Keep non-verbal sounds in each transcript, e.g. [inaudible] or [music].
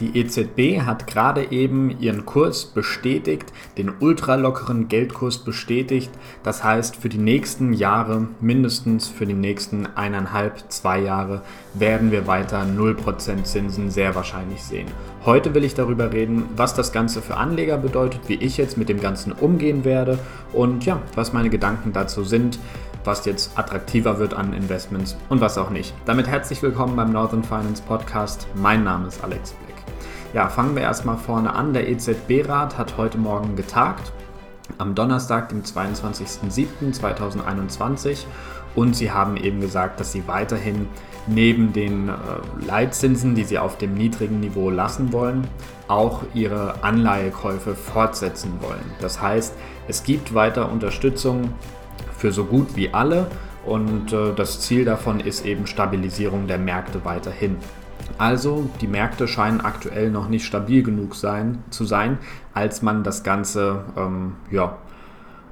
Die EZB hat gerade eben ihren Kurs bestätigt, den ultralockeren Geldkurs bestätigt. Das heißt, für die nächsten Jahre, mindestens für die nächsten eineinhalb, zwei Jahre, werden wir weiter 0% Zinsen sehr wahrscheinlich sehen. Heute will ich darüber reden, was das Ganze für Anleger bedeutet, wie ich jetzt mit dem Ganzen umgehen werde und ja, was meine Gedanken dazu sind was jetzt attraktiver wird an Investments und was auch nicht. Damit herzlich willkommen beim Northern Finance Podcast. Mein Name ist Alex Blick. Ja, fangen wir erstmal vorne an. Der EZB-Rat hat heute Morgen getagt, am Donnerstag, dem 22.07.2021. Und sie haben eben gesagt, dass sie weiterhin neben den äh, Leitzinsen, die sie auf dem niedrigen Niveau lassen wollen, auch ihre Anleihekäufe fortsetzen wollen. Das heißt, es gibt weiter Unterstützung für so gut wie alle und äh, das Ziel davon ist eben Stabilisierung der Märkte weiterhin. Also die Märkte scheinen aktuell noch nicht stabil genug sein, zu sein, als man das Ganze ähm, ja,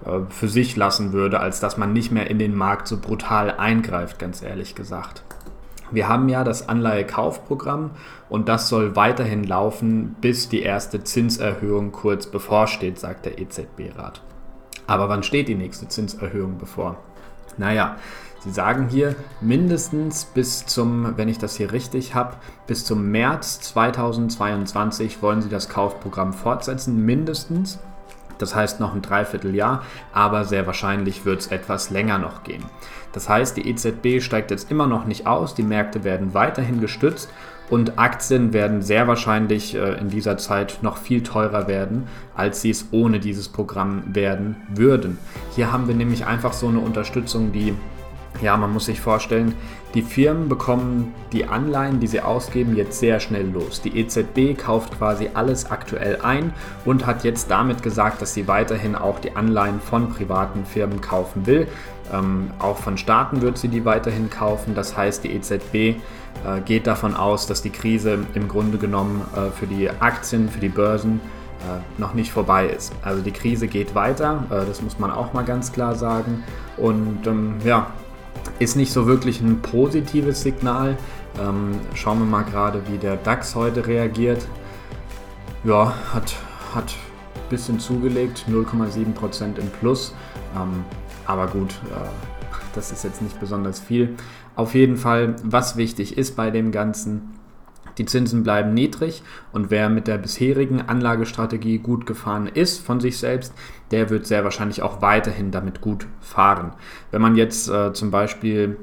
äh, für sich lassen würde, als dass man nicht mehr in den Markt so brutal eingreift, ganz ehrlich gesagt. Wir haben ja das Anleihekaufprogramm und das soll weiterhin laufen, bis die erste Zinserhöhung kurz bevorsteht, sagt der EZB-Rat. Aber wann steht die nächste Zinserhöhung bevor? Naja, Sie sagen hier mindestens bis zum, wenn ich das hier richtig habe, bis zum März 2022 wollen Sie das Kaufprogramm fortsetzen, mindestens. Das heißt noch ein Dreivierteljahr, aber sehr wahrscheinlich wird es etwas länger noch gehen. Das heißt, die EZB steigt jetzt immer noch nicht aus, die Märkte werden weiterhin gestützt und Aktien werden sehr wahrscheinlich äh, in dieser Zeit noch viel teurer werden, als sie es ohne dieses Programm werden würden. Hier haben wir nämlich einfach so eine Unterstützung, die ja, man muss sich vorstellen, die Firmen bekommen die Anleihen, die sie ausgeben, jetzt sehr schnell los. Die EZB kauft quasi alles aktuell ein und hat jetzt damit gesagt, dass sie weiterhin auch die Anleihen von privaten Firmen kaufen will. Ähm, auch von Staaten wird sie die weiterhin kaufen. Das heißt, die EZB äh, geht davon aus, dass die Krise im Grunde genommen äh, für die Aktien, für die Börsen äh, noch nicht vorbei ist. Also die Krise geht weiter, äh, das muss man auch mal ganz klar sagen. Und ähm, ja, ist nicht so wirklich ein positives Signal. Ähm, schauen wir mal gerade, wie der DAX heute reagiert. Ja, hat, hat ein bisschen zugelegt, 0,7% im Plus. Ähm, aber gut, äh, das ist jetzt nicht besonders viel. Auf jeden Fall, was wichtig ist bei dem Ganzen, die Zinsen bleiben niedrig und wer mit der bisherigen Anlagestrategie gut gefahren ist von sich selbst, der wird sehr wahrscheinlich auch weiterhin damit gut fahren. Wenn man jetzt äh, zum Beispiel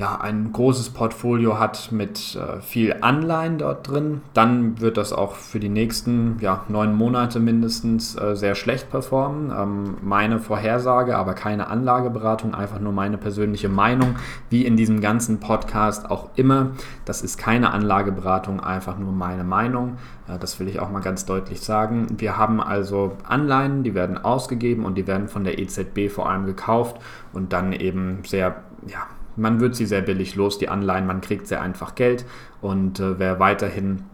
ja, ein großes Portfolio hat mit äh, viel Anleihen dort drin, dann wird das auch für die nächsten ja, neun Monate mindestens äh, sehr schlecht performen. Ähm, meine Vorhersage, aber keine Anlageberatung, einfach nur meine persönliche Meinung, wie in diesem ganzen Podcast auch immer. Das ist keine Anlageberatung, einfach nur meine Meinung. Äh, das will ich auch mal ganz deutlich sagen. Wir haben also Anleihen, die werden ausgegeben und die werden von der EZB vor allem gekauft und dann eben sehr, ja, man wird sie sehr billig los, die Anleihen, man kriegt sehr einfach Geld und äh, wer weiterhin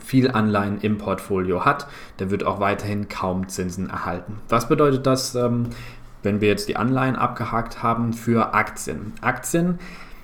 viel Anleihen im Portfolio hat, der wird auch weiterhin kaum Zinsen erhalten. Was bedeutet das, ähm, wenn wir jetzt die Anleihen abgehakt haben für Aktien? Aktien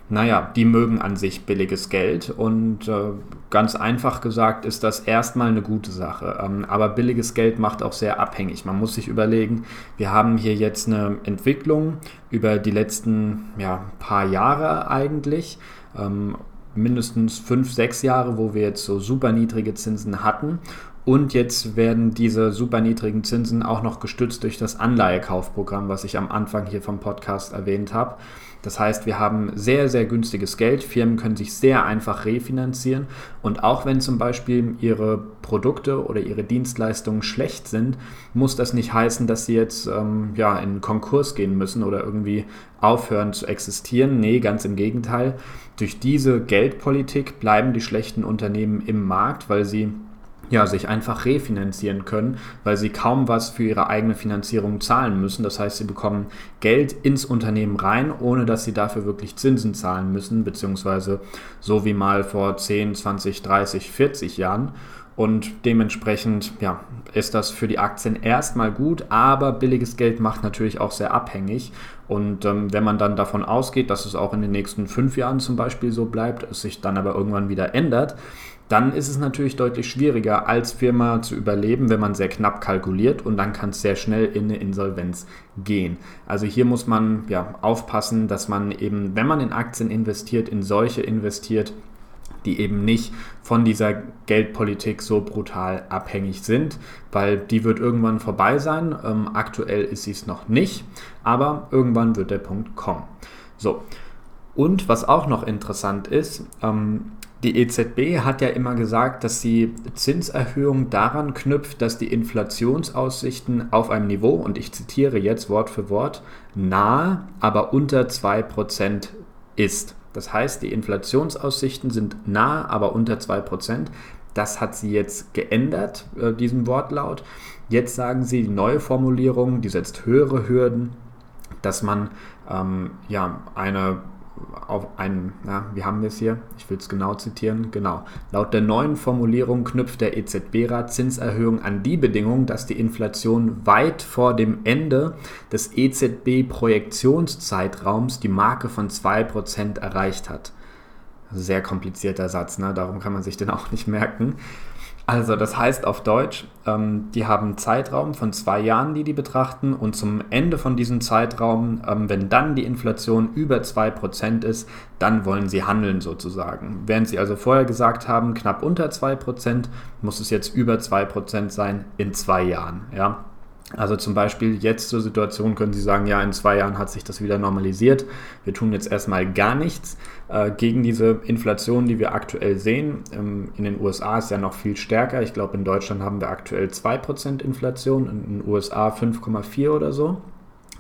naja, die mögen an sich billiges Geld und äh, ganz einfach gesagt ist das erstmal eine gute Sache. Ähm, aber billiges Geld macht auch sehr abhängig. Man muss sich überlegen, wir haben hier jetzt eine Entwicklung über die letzten ja, paar Jahre eigentlich. Ähm, mindestens fünf, sechs Jahre, wo wir jetzt so super niedrige Zinsen hatten. Und jetzt werden diese super niedrigen Zinsen auch noch gestützt durch das Anleihekaufprogramm, was ich am Anfang hier vom Podcast erwähnt habe. Das heißt, wir haben sehr, sehr günstiges Geld. Firmen können sich sehr einfach refinanzieren. Und auch wenn zum Beispiel ihre Produkte oder ihre Dienstleistungen schlecht sind, muss das nicht heißen, dass sie jetzt ähm, ja, in Konkurs gehen müssen oder irgendwie aufhören zu existieren. Nee, ganz im Gegenteil. Durch diese Geldpolitik bleiben die schlechten Unternehmen im Markt, weil sie ja, sich einfach refinanzieren können, weil sie kaum was für ihre eigene Finanzierung zahlen müssen. Das heißt, sie bekommen Geld ins Unternehmen rein, ohne dass sie dafür wirklich Zinsen zahlen müssen, beziehungsweise so wie mal vor 10, 20, 30, 40 Jahren. Und dementsprechend ja, ist das für die Aktien erstmal gut, aber billiges Geld macht natürlich auch sehr abhängig. Und ähm, wenn man dann davon ausgeht, dass es auch in den nächsten fünf Jahren zum Beispiel so bleibt, es sich dann aber irgendwann wieder ändert, dann ist es natürlich deutlich schwieriger, als Firma zu überleben, wenn man sehr knapp kalkuliert und dann kann es sehr schnell in eine Insolvenz gehen. Also hier muss man ja aufpassen, dass man eben, wenn man in Aktien investiert, in solche investiert, die eben nicht von dieser Geldpolitik so brutal abhängig sind, weil die wird irgendwann vorbei sein. Ähm, aktuell ist sie es noch nicht, aber irgendwann wird der Punkt kommen. So. Und was auch noch interessant ist, ähm, die EZB hat ja immer gesagt, dass sie Zinserhöhungen daran knüpft, dass die Inflationsaussichten auf einem Niveau, und ich zitiere jetzt Wort für Wort, nahe, aber unter 2% ist. Das heißt, die Inflationsaussichten sind nahe, aber unter 2%. Das hat sie jetzt geändert, äh, diesen Wortlaut. Jetzt sagen sie, die neue Formulierung, die setzt höhere Hürden, dass man ähm, ja eine auf einen, ja, wie haben wir es hier? Ich will es genau zitieren. Genau. Laut der neuen Formulierung knüpft der EZB-Rat Zinserhöhung an die Bedingung, dass die Inflation weit vor dem Ende des EZB-Projektionszeitraums die Marke von 2% erreicht hat. Sehr komplizierter Satz, ne? darum kann man sich den auch nicht merken. Also das heißt auf Deutsch, ähm, die haben einen Zeitraum von zwei Jahren, die die betrachten und zum Ende von diesem Zeitraum, ähm, wenn dann die Inflation über 2% ist, dann wollen sie handeln sozusagen. Während sie also vorher gesagt haben, knapp unter 2%, muss es jetzt über 2% sein in zwei Jahren. Ja? Also zum Beispiel jetzt zur Situation können Sie sagen, ja, in zwei Jahren hat sich das wieder normalisiert. Wir tun jetzt erstmal gar nichts äh, gegen diese Inflation, die wir aktuell sehen. Ähm, in den USA ist ja noch viel stärker. Ich glaube, in Deutschland haben wir aktuell 2% Inflation, in den USA 5,4 oder so.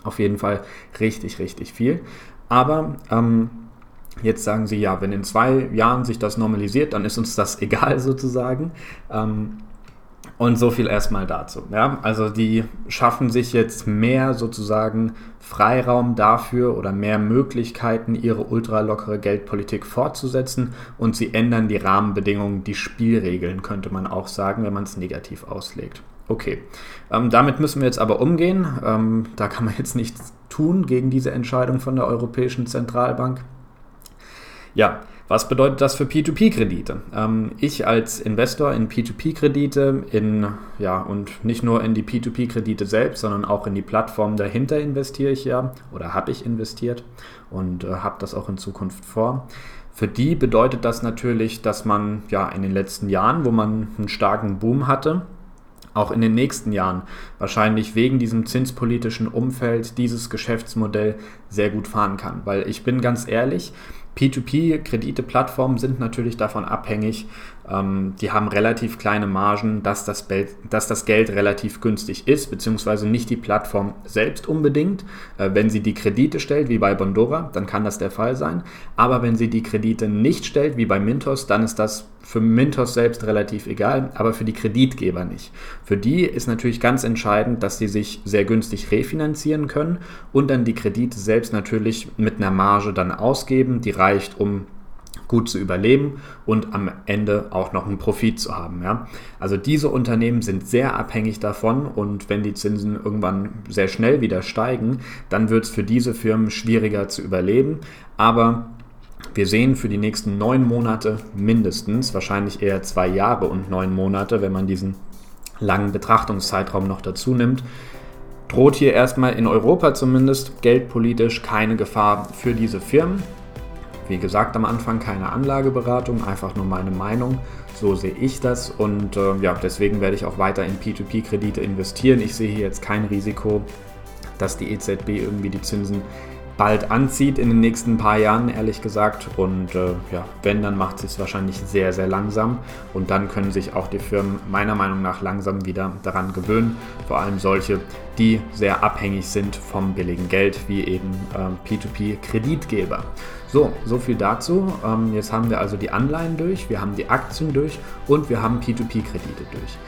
Auf jeden Fall richtig, richtig viel. Aber ähm, Jetzt sagen sie, ja, wenn in zwei Jahren sich das normalisiert, dann ist uns das [laughs] egal sozusagen. Ähm, und so viel erstmal dazu. Ja? Also die schaffen sich jetzt mehr sozusagen Freiraum dafür oder mehr Möglichkeiten, ihre ultralockere Geldpolitik fortzusetzen und sie ändern die Rahmenbedingungen, die Spielregeln, könnte man auch sagen, wenn man es negativ auslegt. Okay, ähm, damit müssen wir jetzt aber umgehen. Ähm, da kann man jetzt nichts tun gegen diese Entscheidung von der Europäischen Zentralbank. Ja, was bedeutet das für P2P-Kredite? Ähm, ich als Investor in P2P-Kredite, in ja und nicht nur in die P2P-Kredite selbst, sondern auch in die Plattform dahinter investiere ich ja oder habe ich investiert und äh, habe das auch in Zukunft vor. Für die bedeutet das natürlich, dass man ja in den letzten Jahren, wo man einen starken Boom hatte, auch in den nächsten Jahren wahrscheinlich wegen diesem zinspolitischen Umfeld dieses Geschäftsmodell sehr gut fahren kann. Weil ich bin ganz ehrlich, P2P-Kredite-Plattformen sind natürlich davon abhängig, ähm, die haben relativ kleine Margen, dass das, dass das, Geld relativ günstig ist, beziehungsweise nicht die Plattform selbst unbedingt. Äh, wenn sie die Kredite stellt, wie bei Bondora, dann kann das der Fall sein. Aber wenn sie die Kredite nicht stellt, wie bei Mintos, dann ist das für Mintos selbst relativ egal, aber für die Kreditgeber nicht. Für die ist natürlich ganz entscheidend, dass sie sich sehr günstig refinanzieren können und dann die Kredite selbst natürlich mit einer Marge dann ausgeben, die reicht, um gut zu überleben und am Ende auch noch einen Profit zu haben. Ja? Also diese Unternehmen sind sehr abhängig davon und wenn die Zinsen irgendwann sehr schnell wieder steigen, dann wird es für diese Firmen schwieriger zu überleben. Aber wir sehen für die nächsten neun Monate mindestens, wahrscheinlich eher zwei Jahre und neun Monate, wenn man diesen langen Betrachtungszeitraum noch dazu nimmt, droht hier erstmal in Europa zumindest geldpolitisch keine Gefahr für diese Firmen. Wie gesagt, am Anfang keine Anlageberatung, einfach nur meine Meinung. So sehe ich das und äh, ja, deswegen werde ich auch weiter in P2P-Kredite investieren. Ich sehe hier jetzt kein Risiko, dass die EZB irgendwie die Zinsen bald anzieht in den nächsten paar Jahren, ehrlich gesagt. Und äh, ja, wenn, dann macht sie es wahrscheinlich sehr, sehr langsam. Und dann können sich auch die Firmen meiner Meinung nach langsam wieder daran gewöhnen. Vor allem solche, die sehr abhängig sind vom billigen Geld, wie eben äh, P2P-Kreditgeber. So, so viel dazu. Ähm, jetzt haben wir also die Anleihen durch, wir haben die Aktien durch und wir haben P2P-Kredite durch.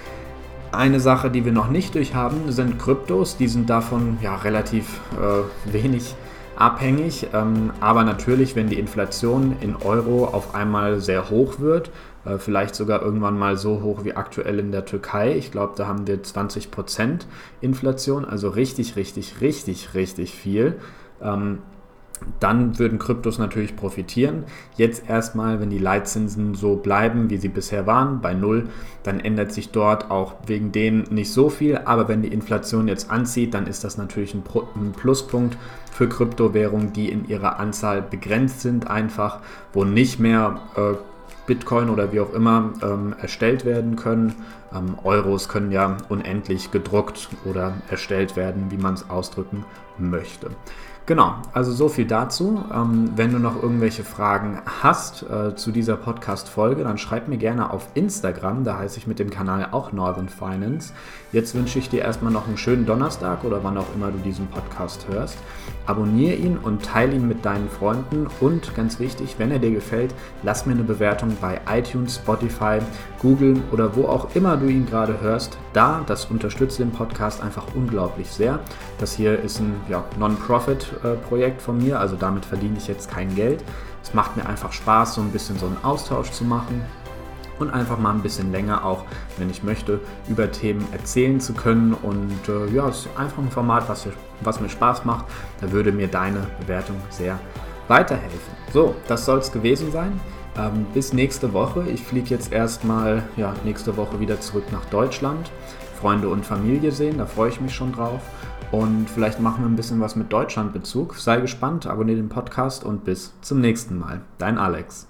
Eine Sache, die wir noch nicht durch haben, sind Kryptos. Die sind davon ja relativ äh, wenig abhängig. Ähm, aber natürlich, wenn die Inflation in Euro auf einmal sehr hoch wird, äh, vielleicht sogar irgendwann mal so hoch wie aktuell in der Türkei, ich glaube, da haben wir 20% Inflation, also richtig, richtig, richtig, richtig viel. Dann würden Kryptos natürlich profitieren. Jetzt erstmal, wenn die Leitzinsen so bleiben, wie sie bisher waren, bei Null, dann ändert sich dort auch wegen denen nicht so viel. Aber wenn die Inflation jetzt anzieht, dann ist das natürlich ein, Pluspunkt für Kryptowährungen, die in ihrer Anzahl begrenzt sind, einfach, wo nicht mehr äh, Bitcoin oder wie auch immer ähm, erstellt werden können. Ähm, Euros können ja unendlich gedruckt oder erstellt werden, wie man es ausdrücken möchte. Genau, also so viel dazu. Ähm, wenn du noch irgendwelche Fragen hast äh, zu dieser Podcast-Folge, dann schreib mir gerne auf Instagram, da heiße ich mit dem Kanal auch Northern Finance. Jetzt wünsche ich dir erstmal noch einen schönen Donnerstag oder wann auch immer du diesen Podcast hörst. Abonniere ihn und teile ihn mit deinen Freunden und ganz wichtig, wenn er dir gefällt, lass mir eine Bewertung bei iTunes, Spotify, Google oder wo auch immer du ihn gerade hörst. Da, das unterstützt den Podcast einfach unglaublich sehr. Das hier ist ein ja, Non-Profit Projekt von mir, also damit verdiene ich jetzt kein Geld. Es macht mir einfach Spaß, so ein bisschen so einen Austausch zu machen und einfach mal ein bisschen länger auch, wenn ich möchte, über Themen erzählen zu können. Und äh, ja, es ist einfach ein Format, was, was mir Spaß macht. Da würde mir deine Bewertung sehr weiterhelfen. So, das soll es gewesen sein. Ähm, bis nächste Woche. Ich fliege jetzt erstmal ja, nächste Woche wieder zurück nach Deutschland. Freunde und Familie sehen, da freue ich mich schon drauf. Und vielleicht machen wir ein bisschen was mit Deutschlandbezug. Sei gespannt, abonniere den Podcast und bis zum nächsten Mal. Dein Alex.